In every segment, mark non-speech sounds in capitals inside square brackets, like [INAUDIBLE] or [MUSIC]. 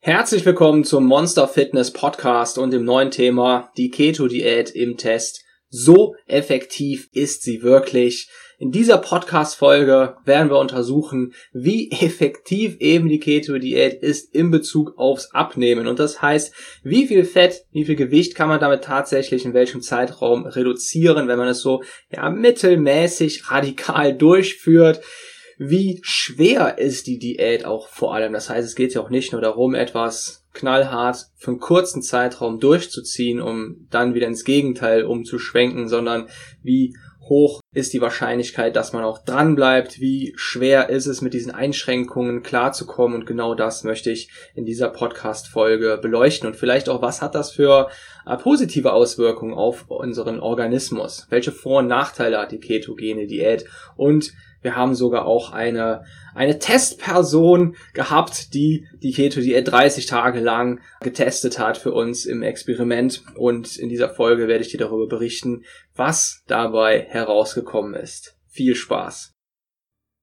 Herzlich willkommen zum Monster Fitness Podcast und dem neuen Thema die Keto-Diät im Test. So effektiv ist sie wirklich. In dieser Podcast-Folge werden wir untersuchen, wie [LAUGHS] effektiv eben die Keto-Diät ist in Bezug aufs Abnehmen. Und das heißt, wie viel Fett, wie viel Gewicht kann man damit tatsächlich in welchem Zeitraum reduzieren, wenn man es so ja, mittelmäßig radikal [LAUGHS] durchführt wie schwer ist die Diät auch vor allem. Das heißt, es geht ja auch nicht nur darum, etwas knallhart für einen kurzen Zeitraum durchzuziehen, um dann wieder ins Gegenteil umzuschwenken, sondern wie hoch ist die Wahrscheinlichkeit, dass man auch dran bleibt, wie schwer ist es mit diesen Einschränkungen klarzukommen und genau das möchte ich in dieser Podcast Folge beleuchten und vielleicht auch was hat das für äh, positive Auswirkungen auf unseren Organismus? Welche Vor- und Nachteile hat die ketogene Diät und wir haben sogar auch eine, eine Testperson gehabt, die die Keto-Diät 30 Tage lang getestet hat für uns im Experiment. Und in dieser Folge werde ich dir darüber berichten, was dabei herausgekommen ist. Viel Spaß!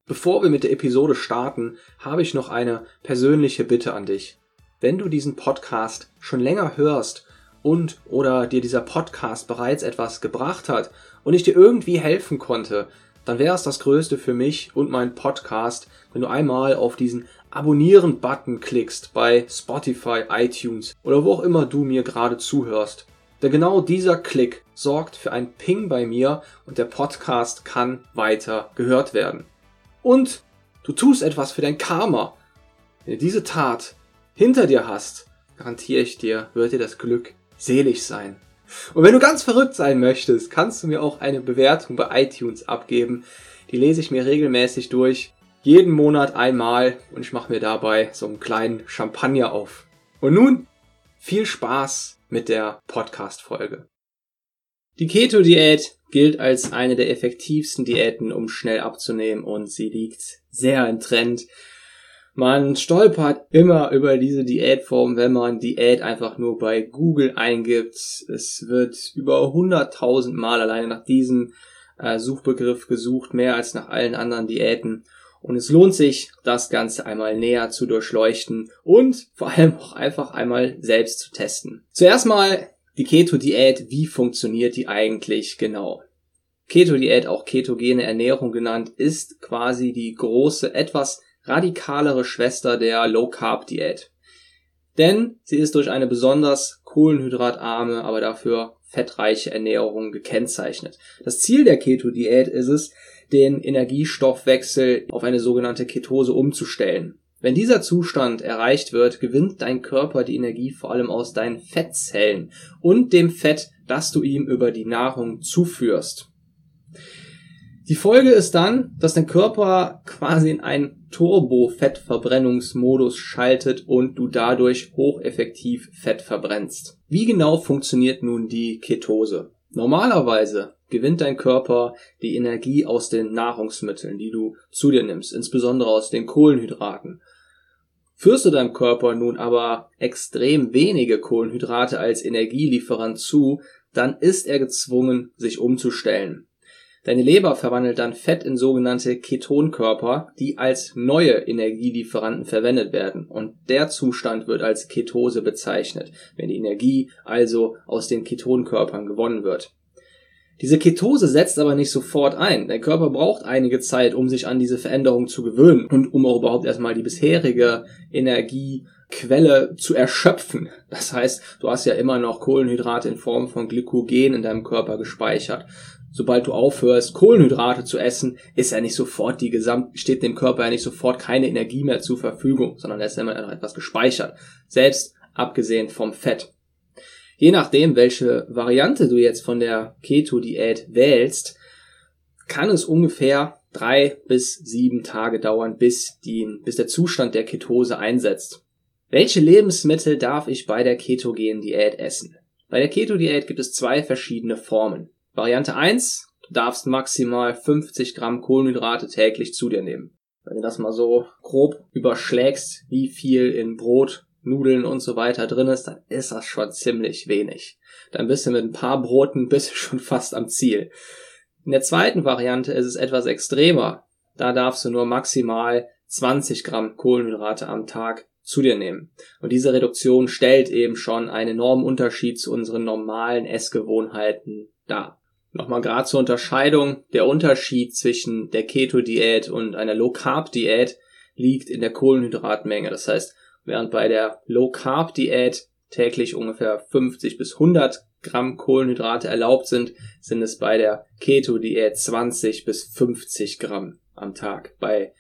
Bevor wir mit der Episode starten, habe ich noch eine persönliche Bitte an dich. Wenn du diesen Podcast schon länger hörst und oder dir dieser Podcast bereits etwas gebracht hat und ich dir irgendwie helfen konnte, dann wäre es das Größte für mich und meinen Podcast, wenn du einmal auf diesen Abonnieren-Button klickst bei Spotify, iTunes oder wo auch immer du mir gerade zuhörst. Denn genau dieser Klick sorgt für ein Ping bei mir und der Podcast kann weiter gehört werden. Und du tust etwas für dein Karma. Wenn du diese Tat hinter dir hast, garantiere ich dir, wird dir das Glück selig sein. Und wenn du ganz verrückt sein möchtest, kannst du mir auch eine Bewertung bei iTunes abgeben. Die lese ich mir regelmäßig durch. Jeden Monat einmal und ich mache mir dabei so einen kleinen Champagner auf. Und nun viel Spaß mit der Podcast-Folge. Die Keto-Diät gilt als eine der effektivsten Diäten, um schnell abzunehmen und sie liegt sehr im Trend. Man stolpert immer über diese Diätform, wenn man Diät einfach nur bei Google eingibt. Es wird über 100.000 Mal alleine nach diesem äh, Suchbegriff gesucht, mehr als nach allen anderen Diäten. Und es lohnt sich, das Ganze einmal näher zu durchleuchten und vor allem auch einfach einmal selbst zu testen. Zuerst mal die Keto-Diät. Wie funktioniert die eigentlich genau? Keto-Diät, auch ketogene Ernährung genannt, ist quasi die große, etwas radikalere Schwester der Low Carb Diät. Denn sie ist durch eine besonders kohlenhydratarme, aber dafür fettreiche Ernährung gekennzeichnet. Das Ziel der Keto Diät ist es, den Energiestoffwechsel auf eine sogenannte Ketose umzustellen. Wenn dieser Zustand erreicht wird, gewinnt dein Körper die Energie vor allem aus deinen Fettzellen und dem Fett, das du ihm über die Nahrung zuführst. Die Folge ist dann, dass dein Körper quasi in einen Turbo-Fettverbrennungsmodus schaltet und du dadurch hocheffektiv Fett verbrennst. Wie genau funktioniert nun die Ketose? Normalerweise gewinnt dein Körper die Energie aus den Nahrungsmitteln, die du zu dir nimmst, insbesondere aus den Kohlenhydraten. Führst du deinem Körper nun aber extrem wenige Kohlenhydrate als Energielieferant zu, dann ist er gezwungen, sich umzustellen. Deine Leber verwandelt dann Fett in sogenannte Ketonkörper, die als neue Energielieferanten verwendet werden. Und der Zustand wird als Ketose bezeichnet, wenn die Energie also aus den Ketonkörpern gewonnen wird. Diese Ketose setzt aber nicht sofort ein. Der Körper braucht einige Zeit, um sich an diese Veränderung zu gewöhnen und um auch überhaupt erstmal die bisherige Energiequelle zu erschöpfen. Das heißt, du hast ja immer noch Kohlenhydrate in Form von Glykogen in deinem Körper gespeichert sobald du aufhörst, Kohlenhydrate zu essen, ist ja nicht sofort die Gesamt, steht dem Körper ja nicht sofort keine Energie mehr zur Verfügung, sondern da ist immer noch etwas gespeichert. Selbst abgesehen vom Fett. Je nachdem, welche Variante du jetzt von der Keto-Diät wählst, kann es ungefähr drei bis sieben Tage dauern, bis, die, bis der Zustand der Ketose einsetzt. Welche Lebensmittel darf ich bei der ketogenen Diät essen? Bei der Keto-Diät gibt es zwei verschiedene Formen. Variante 1, du darfst maximal 50 Gramm Kohlenhydrate täglich zu dir nehmen. Wenn du das mal so grob überschlägst, wie viel in Brot, Nudeln und so weiter drin ist, dann ist das schon ziemlich wenig. Dann bist du mit ein paar Broten [LAUGHS] bist du schon fast am Ziel. In der zweiten Variante ist es etwas extremer. Da darfst du nur maximal 20 Gramm Kohlenhydrate am Tag zu dir nehmen. Und diese Reduktion stellt eben schon einen enormen Unterschied zu unseren normalen Essgewohnheiten dar. Nochmal gerade zur Unterscheidung, der Unterschied zwischen der Keto-Diät und einer Low-Carb-Diät liegt in der Kohlenhydratmenge. Das heißt, während bei der Low-Carb-Diät täglich ungefähr 50 bis 100 Gramm Kohlenhydrate erlaubt sind, sind es bei der Keto-Diät 20 bis 50 Gramm am Tag. Bei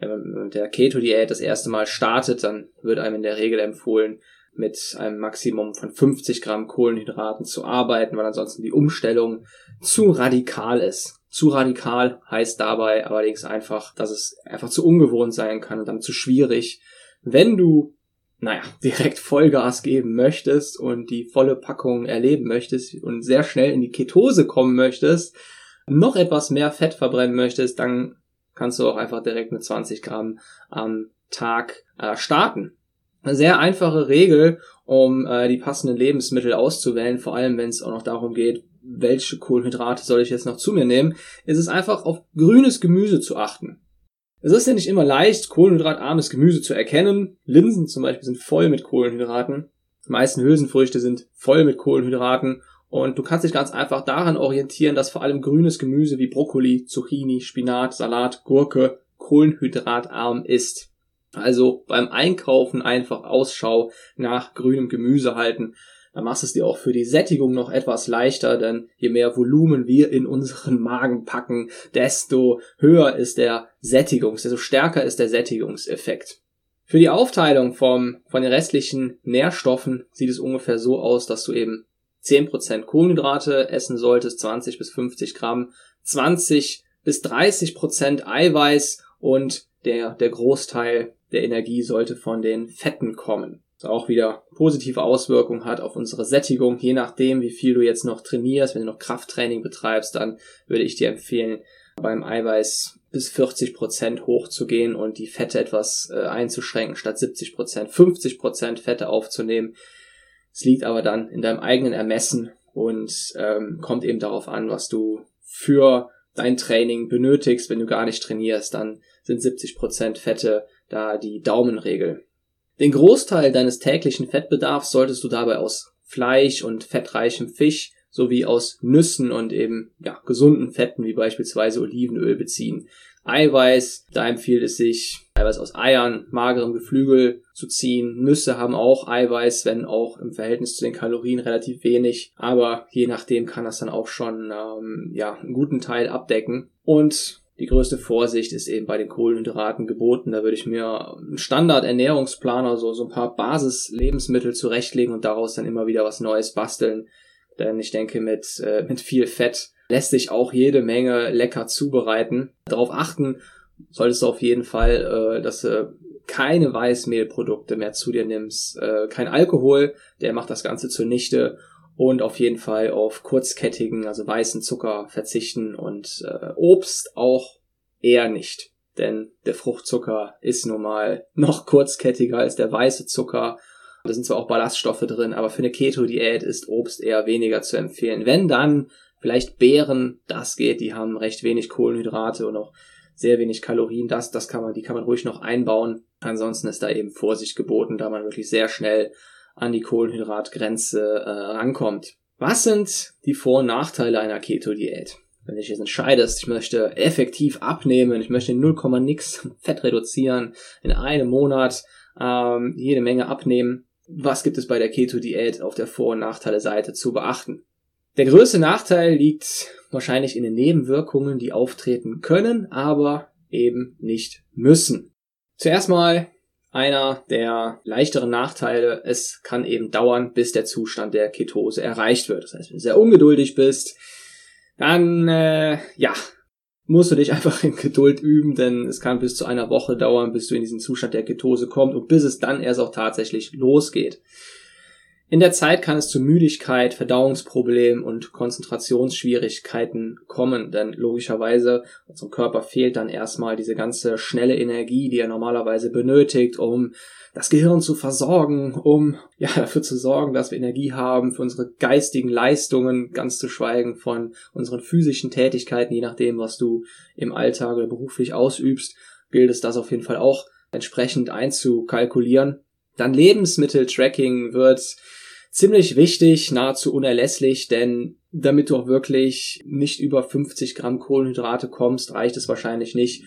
wenn man mit der Keto-Diät das erste Mal startet, dann wird einem in der Regel empfohlen, mit einem Maximum von 50 Gramm Kohlenhydraten zu arbeiten, weil ansonsten die Umstellung zu radikal ist. Zu radikal heißt dabei allerdings einfach, dass es einfach zu ungewohnt sein kann und dann zu schwierig. Wenn du, naja, [LAUGHS] direkt Vollgas geben möchtest und die volle Packung erleben möchtest und sehr schnell in die Ketose kommen möchtest, noch etwas mehr Fett verbrennen möchtest, dann kannst du auch einfach direkt mit 20 Gramm am Tag äh, starten. Eine sehr einfache Regel, um äh, die passenden Lebensmittel auszuwählen, vor allem wenn es auch noch darum geht, welche Kohlenhydrate soll ich jetzt noch zu mir nehmen, ist es einfach auf grünes Gemüse zu achten. Es ist ja nicht immer leicht, kohlenhydratarmes Gemüse zu erkennen. Linsen zum Beispiel sind voll mit Kohlenhydraten. Die meisten Hülsenfrüchte sind voll mit Kohlenhydraten und du kannst dich ganz einfach daran orientieren, dass vor allem grünes Gemüse wie Brokkoli, Zucchini, Spinat, Salat, Gurke kohlenhydratarm ist. Also beim Einkaufen einfach Ausschau nach grünem Gemüse halten. Dann machst es dir auch für die Sättigung noch etwas leichter, denn je mehr Volumen wir in unseren [LAUGHS] Magen packen, desto höher ist der Sättigungs, desto stärker ist der Sättigungseffekt. Für die Aufteilung vom, von den restlichen Nährstoffen sieht es ungefähr so aus, dass du eben 10% Kohlenhydrate essen solltest, 20 bis 50 Gramm, 20 bis 30% Eiweiß und der, der Großteil der Energie sollte von den Fetten kommen. Das auch wieder positive Auswirkungen hat auf unsere Sättigung. Je nachdem, wie viel du jetzt noch trainierst, wenn du noch Krafttraining betreibst, dann würde ich dir empfehlen, beim Eiweiß bis 40 Prozent hochzugehen und die Fette etwas äh, einzuschränken, statt 70 Prozent 50 Prozent Fette aufzunehmen. Es liegt aber dann in deinem eigenen Ermessen und ähm, kommt eben darauf an, was du für dein Training benötigst. Wenn du gar nicht trainierst, dann sind 70% Fette da die Daumenregel. Den Großteil deines täglichen Fettbedarfs solltest du dabei aus Fleisch und fettreichem Fisch sowie aus Nüssen und eben ja, gesunden Fetten wie beispielsweise Olivenöl beziehen. Eiweiß, da empfiehlt es sich, Eiweiß aus Eiern, magerem Geflügel zu ziehen. Nüsse haben auch Eiweiß, wenn auch im Verhältnis zu den Kalorien relativ wenig. Aber je nachdem kann das dann auch schon ähm, ja, einen guten Teil abdecken. Und die größte Vorsicht ist eben bei den Kohlenhydraten geboten. Da würde ich mir einen Standard-Ernährungsplan, also so ein paar Basis-Lebensmittel zurechtlegen und daraus dann immer wieder was Neues basteln. Denn ich denke, mit, äh, mit viel Fett lässt sich auch jede Menge lecker zubereiten. Darauf achten solltest du auf jeden Fall, äh, dass du keine Weißmehlprodukte mehr zu dir nimmst, äh, kein Alkohol, der macht das Ganze zunichte und auf jeden Fall auf kurzkettigen, also weißen Zucker verzichten und äh, Obst auch eher nicht. Denn der Fruchtzucker ist nun mal [LAUGHS] noch kurzkettiger als der weiße Zucker. Da sind zwar auch Ballaststoffe drin, aber für eine Keto-Diät ist Obst eher weniger zu empfehlen. Wenn dann Vielleicht Beeren, das geht, die haben recht wenig Kohlenhydrate und auch sehr wenig Kalorien. Das, das kann man, die kann man ruhig noch einbauen. Ansonsten ist da eben Vorsicht geboten, da man wirklich sehr schnell an die Kohlenhydratgrenze äh, rankommt. Was sind die Vor- und Nachteile einer Keto-Diät? Wenn du dich jetzt entscheidest, ich möchte effektiv abnehmen, ich möchte 0, nix Fett reduzieren, in einem Monat ähm, jede Menge abnehmen, was gibt es bei der Keto-Diät auf der Vor- und Nachteile-Seite zu beachten? Der größte Nachteil liegt wahrscheinlich in den Nebenwirkungen, die auftreten können, aber eben nicht müssen. Zuerst mal einer der leichteren Nachteile, es kann eben dauern, bis der Zustand der Ketose erreicht wird. Das heißt, wenn du sehr ungeduldig bist, dann äh, ja, musst du dich [LAUGHS] einfach in Geduld üben, denn es kann bis zu einer Woche dauern, bis du in diesen Zustand der Ketose kommst und bis es dann erst auch tatsächlich losgeht. In der Zeit kann es zu Müdigkeit, Verdauungsproblemen und Konzentrationsschwierigkeiten kommen, denn logischerweise unserem Körper fehlt dann erstmal diese ganze schnelle Energie, die er normalerweise benötigt, um das Gehirn zu versorgen, um [LAUGHS] ja dafür zu sorgen, dass wir Energie haben für unsere geistigen Leistungen, ganz zu schweigen von unseren physischen Tätigkeiten, je nachdem, was du im Alltag oder beruflich ausübst, gilt es das auf jeden Fall auch entsprechend einzukalkulieren. Dann Lebensmitteltracking wird ziemlich wichtig, nahezu unerlässlich, denn damit du auch wirklich nicht über 50 Gramm Kohlenhydrate kommst, reicht es wahrscheinlich nicht,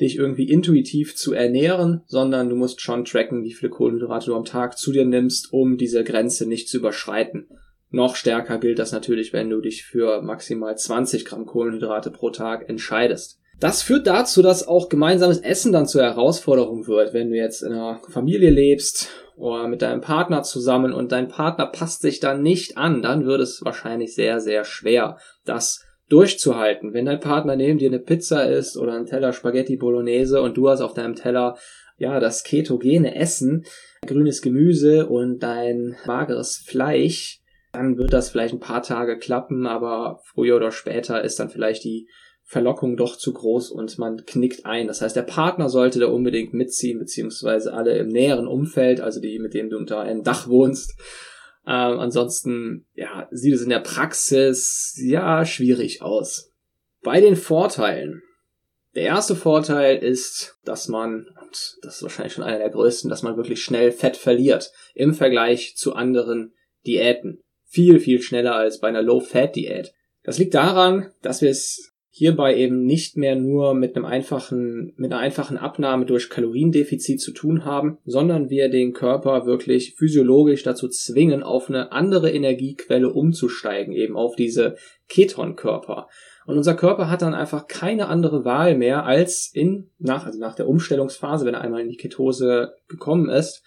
dich irgendwie intuitiv zu ernähren, sondern du musst schon tracken, wie viele Kohlenhydrate du am Tag zu dir nimmst, um diese Grenze nicht zu überschreiten. Noch stärker gilt das natürlich, wenn du dich für maximal 20 Gramm Kohlenhydrate pro Tag entscheidest. Das führt dazu, dass auch gemeinsames Essen dann zur Herausforderung wird, wenn du jetzt in einer Familie lebst oder mit deinem Partner zusammen und dein Partner passt sich dann nicht an, dann wird es wahrscheinlich sehr, sehr schwer, das durchzuhalten. Wenn dein Partner neben dir eine Pizza isst oder ein Teller Spaghetti Bolognese und du hast auf deinem Teller ja das ketogene Essen, grünes Gemüse und dein mageres Fleisch, dann wird das vielleicht ein paar Tage klappen, aber früher oder später ist dann vielleicht die Verlockung doch zu groß und man knickt ein. Das heißt, der Partner sollte da unbedingt mitziehen, beziehungsweise alle im näheren Umfeld, also die, mit denen du unter einem Dach wohnst. Ähm, ansonsten, ja, sieht es in der Praxis, ja, schwierig aus. Bei den Vorteilen. Der erste Vorteil ist, dass man, und das ist wahrscheinlich schon einer der größten, dass man wirklich schnell Fett verliert im Vergleich zu anderen Diäten. Viel, viel schneller als bei einer Low-Fat-Diät. Das liegt daran, dass wir es hierbei eben nicht mehr nur mit einem einfachen, mit einer einfachen Abnahme durch Kaloriendefizit zu tun haben, sondern wir den Körper wirklich physiologisch dazu zwingen, auf eine andere Energiequelle umzusteigen, eben auf diese Ketonkörper. Und unser Körper hat dann einfach keine andere Wahl mehr, als in, nach, also nach der Umstellungsphase, wenn er einmal in die Ketose gekommen ist,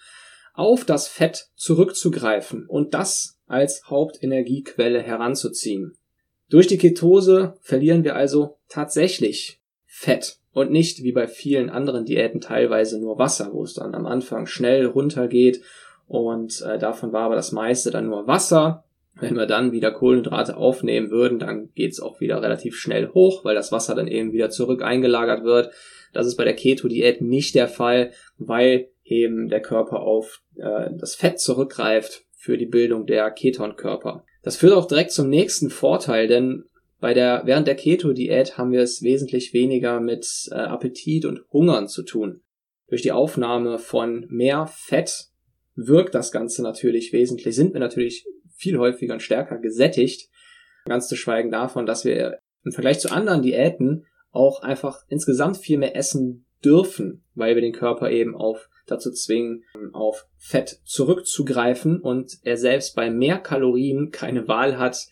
auf das Fett zurückzugreifen und das als Hauptenergiequelle heranzuziehen. Durch die Ketose verlieren wir also tatsächlich Fett und nicht wie bei vielen anderen Diäten teilweise nur Wasser, wo es dann am Anfang schnell runtergeht und äh, davon war aber das meiste dann nur Wasser. Wenn wir dann wieder Kohlenhydrate aufnehmen würden, dann geht's auch wieder relativ schnell hoch, weil das Wasser dann eben wieder zurück eingelagert wird. Das ist bei der Keto-Diät nicht der Fall, weil eben der Körper auf äh, das Fett zurückgreift für die Bildung der Ketonkörper. Das führt auch direkt zum nächsten Vorteil, denn bei der, während der Keto-Diät haben wir es wesentlich weniger mit äh, Appetit und Hungern zu tun. Durch die Aufnahme von mehr Fett wirkt das Ganze natürlich wesentlich, sind wir natürlich viel häufiger und stärker gesättigt. Ganz zu schweigen davon, dass wir im Vergleich zu anderen Diäten auch einfach insgesamt viel mehr essen dürfen, weil wir den Körper eben auf dazu zwingen, auf Fett zurückzugreifen und er selbst bei mehr Kalorien keine Wahl hat,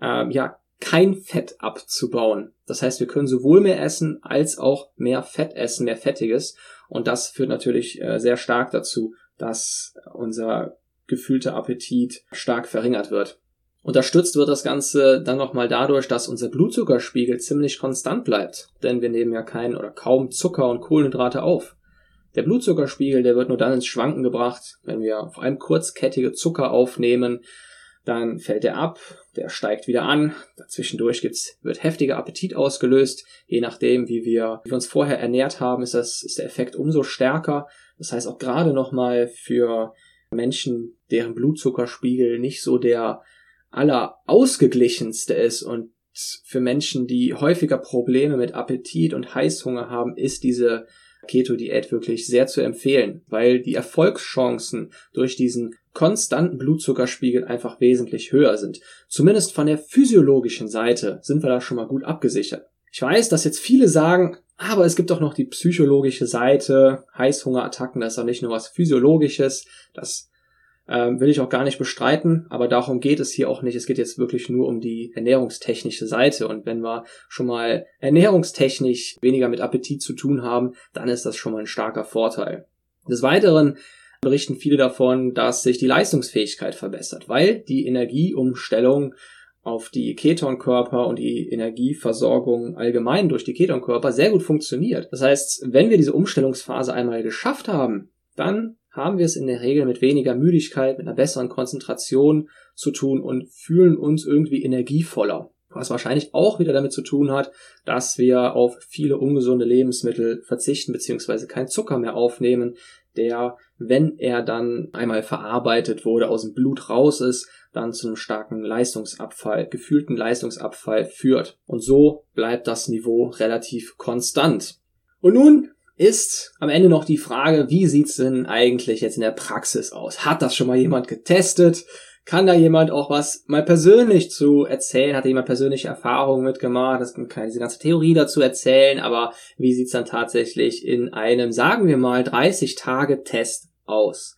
äh, ja, kein Fett abzubauen. Das heißt, wir können sowohl mehr essen als auch mehr Fett essen, mehr Fettiges. Und das führt natürlich äh, sehr stark dazu, dass unser gefühlter Appetit stark verringert wird. Unterstützt wird das Ganze dann nochmal dadurch, dass unser Blutzuckerspiegel ziemlich konstant bleibt, denn wir nehmen ja keinen oder kaum Zucker und Kohlenhydrate auf. Der Blutzuckerspiegel, der wird nur dann ins Schwanken gebracht, wenn wir vor allem kurzkettige Zucker aufnehmen, dann fällt er ab, der steigt wieder an, dazwischendurch gibt's, wird heftiger Appetit ausgelöst, je nachdem, wie wir, wie wir uns vorher ernährt haben, ist das, ist der Effekt umso stärker. Das heißt auch gerade nochmal für Menschen, deren Blutzuckerspiegel nicht so der aller ausgeglichenste ist und für Menschen, die häufiger Probleme mit Appetit und Heißhunger haben, ist diese Keto-Diät wirklich sehr zu empfehlen, weil die Erfolgschancen durch diesen konstanten Blutzuckerspiegel einfach wesentlich höher sind. Zumindest von der physiologischen Seite sind wir da schon mal gut abgesichert. Ich weiß, dass jetzt viele sagen, aber es gibt doch noch die psychologische Seite, Heißhungerattacken, das ist doch nicht nur was Physiologisches, das ähm, will ich auch gar nicht bestreiten, aber darum geht es hier auch nicht. Es geht jetzt wirklich nur um die ernährungstechnische Seite. Und wenn wir schon mal ernährungstechnisch weniger mit Appetit zu tun haben, dann ist das schon mal ein starker Vorteil. Des Weiteren berichten viele davon, dass sich die Leistungsfähigkeit verbessert, weil die Energieumstellung auf die Ketonkörper und die Energieversorgung allgemein durch die Ketonkörper sehr gut funktioniert. Das heißt, wenn wir diese Umstellungsphase einmal geschafft haben, dann haben wir es in der Regel mit weniger Müdigkeit, mit einer besseren Konzentration zu tun und fühlen uns irgendwie energievoller. Was wahrscheinlich auch wieder damit zu tun hat, dass wir auf viele ungesunde Lebensmittel verzichten bzw. keinen Zucker mehr aufnehmen, der, wenn er dann einmal verarbeitet wurde, aus dem Blut raus ist, dann zu einem starken Leistungsabfall, gefühlten Leistungsabfall führt. Und so bleibt das Niveau relativ konstant. Und nun ist am Ende noch die Frage, wie sieht's denn eigentlich jetzt in der Praxis aus? Hat das schon mal jemand getestet? Kann da jemand auch was mal persönlich zu erzählen? Hat da jemand persönliche Erfahrungen mitgemacht? Das kann diese ganze Theorie dazu erzählen, aber wie sieht's dann tatsächlich in einem, sagen wir mal, 30 Tage Test aus?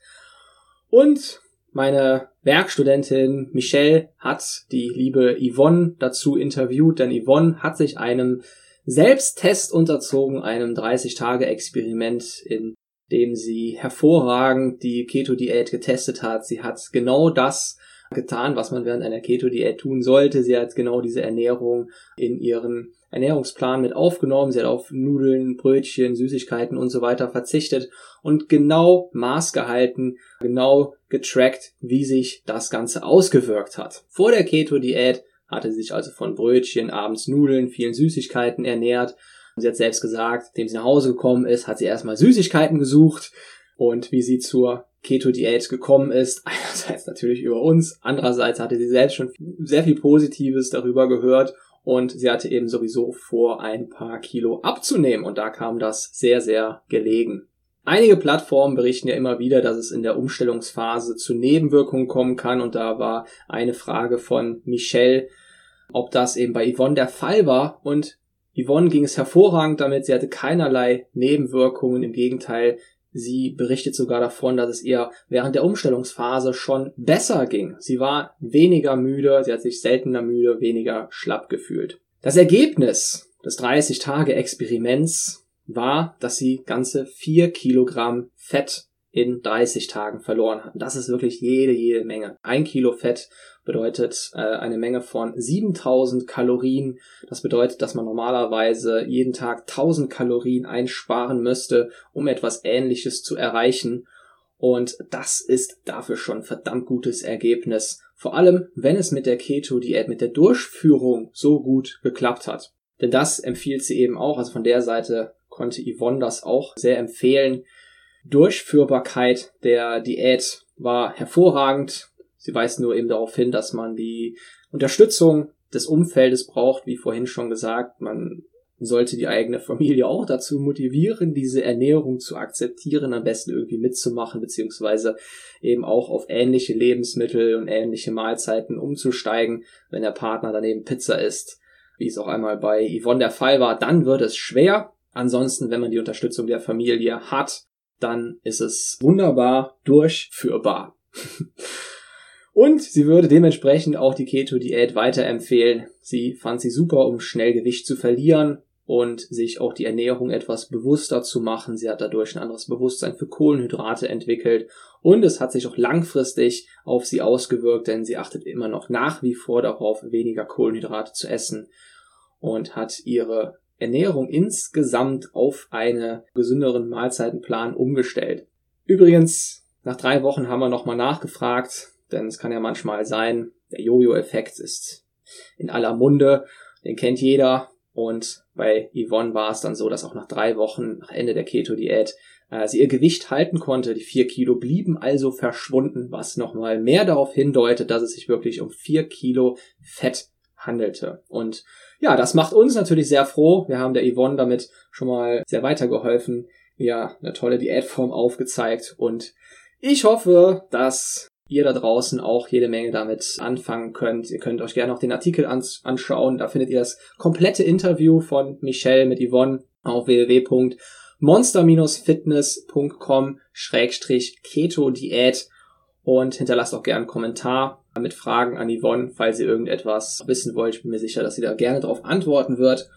Und meine Werkstudentin Michelle hat die liebe Yvonne dazu interviewt, denn Yvonne hat sich einem Selbsttest unterzogen, einem 30-Tage-Experiment, in dem sie hervorragend die Keto-Diät getestet hat. Sie hat genau das getan, was man während einer Keto-Diät tun sollte. Sie hat genau diese Ernährung in ihren Ernährungsplan mit aufgenommen. Sie hat auf Nudeln, Brötchen, Süßigkeiten und so weiter verzichtet und genau Maß gehalten, genau getrackt, wie sich das Ganze ausgewirkt hat. Vor der Keto-Diät hatte sie sich also von Brötchen, abends Nudeln, vielen Süßigkeiten ernährt. Sie hat selbst gesagt, nachdem sie nach Hause gekommen ist, hat sie erstmal Süßigkeiten gesucht und wie sie zur Keto-Diät gekommen ist. [LAUGHS] Einerseits natürlich über uns, andererseits hatte sie selbst schon sehr viel Positives darüber gehört und sie hatte eben sowieso vor, ein paar Kilo abzunehmen und da kam das sehr, sehr gelegen. Einige Plattformen berichten ja immer wieder, dass es in der Umstellungsphase zu Nebenwirkungen kommen kann. Und da war eine Frage von Michelle, ob das eben bei Yvonne der Fall war. Und Yvonne ging es hervorragend damit, sie hatte keinerlei Nebenwirkungen, im Gegenteil, sie berichtet sogar davon, dass es ihr während der Umstellungsphase schon besser ging. Sie war weniger müde, sie hat sich seltener müde, weniger schlapp gefühlt. Das Ergebnis des 30-Tage-Experiments war, dass sie ganze vier Kilogramm Fett in 30 Tagen verloren hatten. Das ist wirklich jede, jede Menge. Ein Kilo Fett bedeutet äh, eine Menge von 7000 Kalorien. Das bedeutet, dass man normalerweise jeden Tag 1000 Kalorien einsparen müsste, um etwas Ähnliches zu erreichen. Und das ist dafür schon verdammt gutes Ergebnis. Vor allem, wenn es mit der Keto-Diät, mit der Durchführung so gut geklappt hat. Denn das empfiehlt sie eben auch. Also von der Seite konnte Yvonne das auch sehr empfehlen. Durchführbarkeit der Diät war hervorragend. Sie weist nur eben darauf hin, dass man die Unterstützung des Umfeldes braucht, wie vorhin schon gesagt. Man sollte die eigene Familie auch dazu motivieren, diese Ernährung zu akzeptieren, am besten irgendwie mitzumachen, beziehungsweise eben auch auf ähnliche Lebensmittel und ähnliche Mahlzeiten umzusteigen. Wenn der Partner daneben Pizza isst, wie es auch einmal bei Yvonne der Fall war, dann wird es schwer. Ansonsten, wenn man die Unterstützung der Familie hat, dann ist es wunderbar durchführbar. [LAUGHS] Und sie würde dementsprechend auch die Keto-Diät weiterempfehlen. Sie fand sie super, um schnell Gewicht zu verlieren und sich auch die Ernährung etwas bewusster zu machen. Sie hat dadurch ein anderes Bewusstsein für Kohlenhydrate entwickelt und es hat sich auch langfristig auf sie ausgewirkt, denn sie achtet immer noch nach wie vor darauf, weniger Kohlenhydrate zu essen und hat ihre Ernährung insgesamt auf einen gesünderen Mahlzeitenplan umgestellt. Übrigens, nach drei Wochen haben wir nochmal nachgefragt, denn es kann ja manchmal sein, der Jojo-Effekt ist in aller Munde, den kennt jeder. Und bei Yvonne war es dann so, dass auch nach drei Wochen, nach Ende der Keto-Diät, äh, sie ihr Gewicht halten konnte. Die vier Kilo blieben also verschwunden, was nochmal mehr darauf hindeutet, dass es sich wirklich um vier Kilo Fett handelte. Und ja, das macht uns natürlich sehr froh. Wir haben der Yvonne damit schon mal sehr weitergeholfen, ja, eine tolle Diätform aufgezeigt und ich hoffe, dass ihr da draußen auch jede Menge damit anfangen könnt. Ihr könnt euch gerne auch den Artikel ans anschauen. Da findet ihr das komplette Interview von Michelle mit Yvonne auf www.monster-fitness.com-keto-diät und hinterlasst auch gerne einen Kommentar mit Fragen an Yvonne, falls ihr irgendetwas wissen wollt. Ich bin mir sicher, dass sie da gerne darauf antworten wird.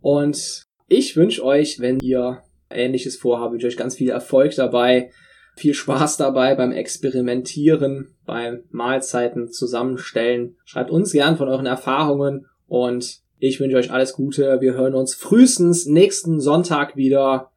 Und ich wünsche euch, wenn ihr Ähnliches vorhabt, wünsche euch ganz viel Erfolg dabei. Viel Spaß dabei beim Experimentieren, beim Mahlzeiten zusammenstellen. Schreibt uns gern von euren Erfahrungen und ich wünsche euch alles Gute. Wir hören uns frühestens nächsten Sonntag wieder